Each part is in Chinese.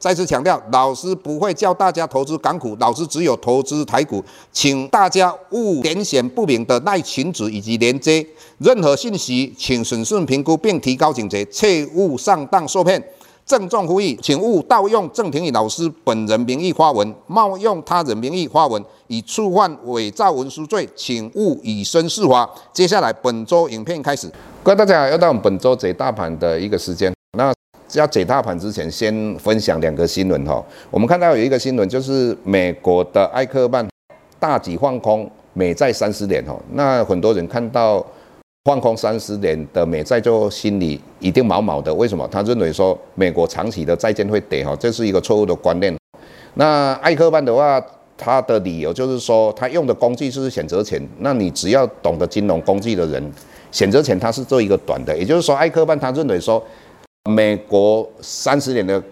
再次强调，老师不会教大家投资港股，老师只有投资台股，请大家勿点选不明的赖群组以及连接，任何信息请审慎评估并提高警觉，切勿上当受骗。郑重呼吁，请勿盗用郑庭宇老师本人名义发文，冒用他人名义发文，以触犯伪造文书罪，请勿以身试法。接下来本周影片开始，各位大家好，又到我们本周贼大盘的一个时间，要解大盘之前，先分享两个新闻哈。我们看到有一个新闻，就是美国的艾克曼大举放空美债三十年哈。那很多人看到放空三十年的美债，就心里一定毛毛的。为什么？他认为说美国长期的债券会跌哈，这是一个错误的观念。那艾克曼的话，他的理由就是说，他用的工具就是选择权。那你只要懂得金融工具的人，选择权他是做一个短的。也就是说，艾克曼他认为说。美国三十年的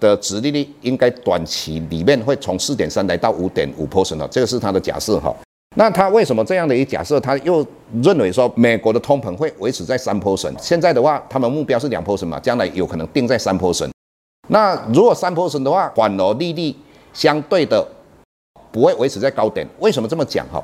的殖利率应该短期里面会从四点三来到五点五 percent 哦，这个是他的假设哈。那他为什么这样的一假设？他又认为说美国的通膨会维持在三 percent，现在的话他们目标是两 percent 嘛，将来有可能定在三 percent。那如果三 percent 的话，反而利率相对的不会维持在高点。为什么这么讲哈？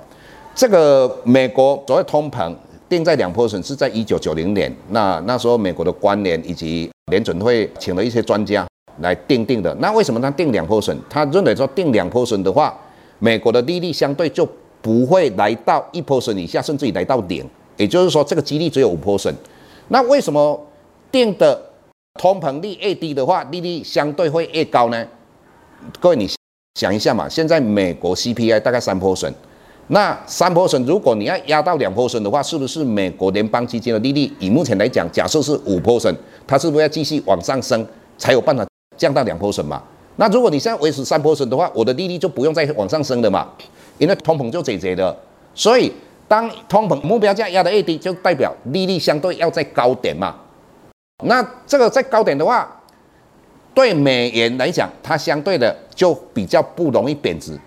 这个美国所谓通膨。定在两 percent 是在一九九零年，那那时候美国的官联以及联准会请了一些专家来定定的。那为什么他定两 percent？他认为说定两 percent 的话，美国的利率相对就不会来到一 percent 以下，甚至于来到零，也就是说这个几率只有五 percent。那为什么定的通膨率越低的话，利率相对会越高呢？各位你想一下嘛，现在美国 CPI 大概三 percent。那三坡升如果你要压到两坡升的话，是不是美国联邦基金的利率以目前来讲，假设是五坡升它是不是要继续往上升才有办法降到两坡升嘛？那如果你现在维持三坡升的话，我的利率就不用再往上升了嘛，因为通膨就解决了。所以当通膨目标价压得越低，就代表利率相对要再高点嘛。那这个再高点的话，对美元来讲，它相对的就比较不容易贬值。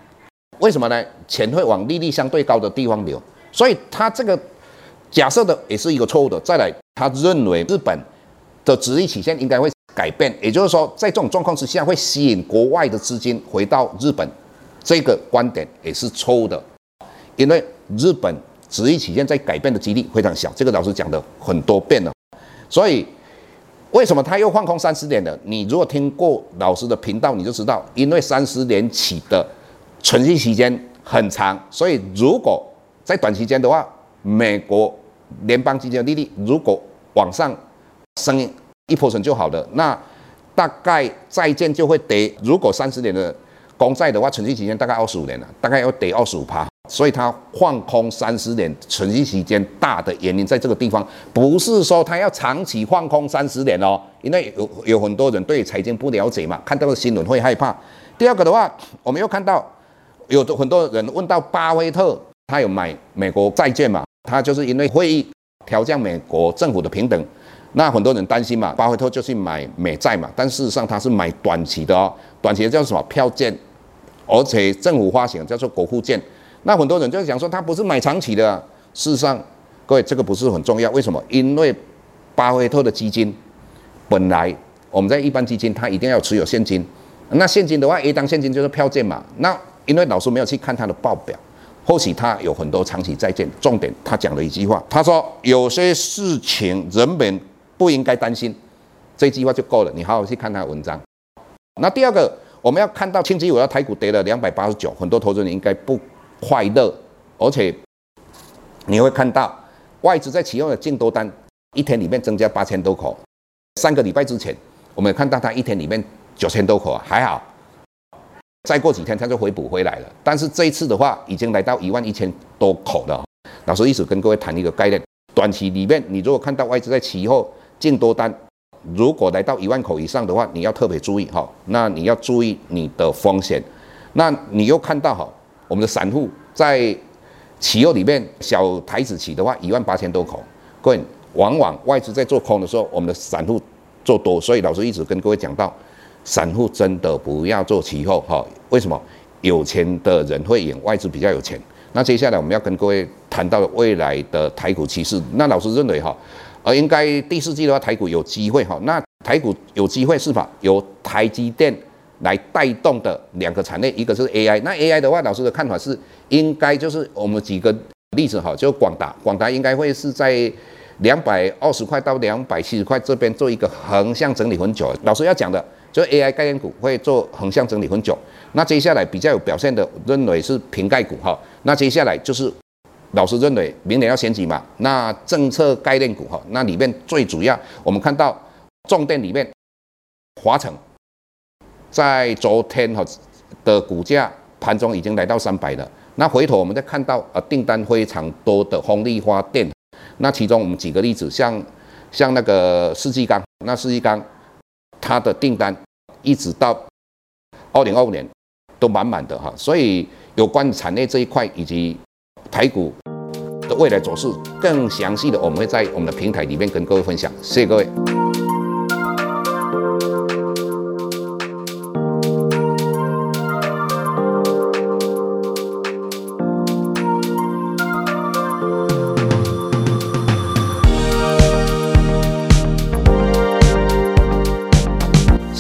为什么呢？钱会往利率相对高的地方流，所以他这个假设的也是一个错误的。再来，他认为日本的殖利率曲线应该会改变，也就是说，在这种状况之下，会吸引国外的资金回到日本，这个观点也是错误的。因为日本殖利率曲线在改变的几率非常小，这个老师讲的很多遍了。所以，为什么他又放空三十年的？你如果听过老师的频道，你就知道，因为三十年起的。存续时间很长，所以如果在短时间的话，美国联邦基金的利率如果往上升一 percent 就好了，那大概债券就会跌。如果三十年的公债的话，存续期间大概二十五年了，大概要跌二十五趴。所以它放空三十年，存续期间大的原因在这个地方，不是说它要长期放空三十年哦，因为有有很多人对财经不了解嘛，看到的新闻会害怕。第二个的话，我们又看到。有的很多人问到巴菲特，他有买美国债券嘛？他就是因为会议调降美国政府的平等，那很多人担心嘛，巴菲特就去买美债嘛。但事实上他是买短期的哦，短期的叫什么票券，而且政府发行叫做国库券。那很多人就是想说他不是买长期的。事实上，各位这个不是很重要，为什么？因为巴菲特的基金本来我们在一般基金，它一定要持有现金。那现金的话，一当现金就是票券嘛。那因为老师没有去看他的报表，或许他有很多长期债券。重点，他讲了一句话，他说：“有些事情人们不应该担心。”这句话就够了。你好好去看他的文章。那第二个，我们要看到星期五的台股跌了两百八十九，很多投资人应该不快乐。而且你会看到外资在启用的净多单一天里面增加八千多口。三个礼拜之前，我们看到它一天里面九千多口，还好。再过几天，它就回补回来了。但是这一次的话，已经来到一万一千多口了。老师一直跟各位谈一个概念：短期里面，你如果看到外资在期后进多单，如果来到一万口以上的话，你要特别注意哈。那你要注意你的风险。那你又看到哈，我们的散户在期货里面小台子期的话，一万八千多口。各位，往往外资在做空的时候，我们的散户做多，所以老师一直跟各位讲到，散户真的不要做期货哈。为什么？有钱的人会赢，外资比较有钱。那接下来我们要跟各位谈到未来的台股趋势。那老师认为哈，呃，应该第四季的话，台股有机会哈。那台股有机会是吧？由台积电来带动的两个产业，一个是 AI。那 AI 的话，老师的看法是，应该就是我们几个例子哈，就广达，广达应该会是在两百二十块到两百七十块这边做一个横向整理很久。老师要讲的，就 AI 概念股会做横向整理很久。那接下来比较有表现的，认为是苹概股哈。那接下来就是老师认为明年要选举嘛，那政策概念股哈，那里面最主要我们看到重点里面，华城在昨天哈的股价盘中已经来到三百了。那回头我们再看到呃订单非常多的风力发电，那其中我们举个例子，像像那个世纪钢，那世纪钢它的订单一直到二零二五年。都满满的哈，所以有关产业这一块以及台股的未来走势更详细的，我们会在我们的平台里面跟各位分享。谢谢各位。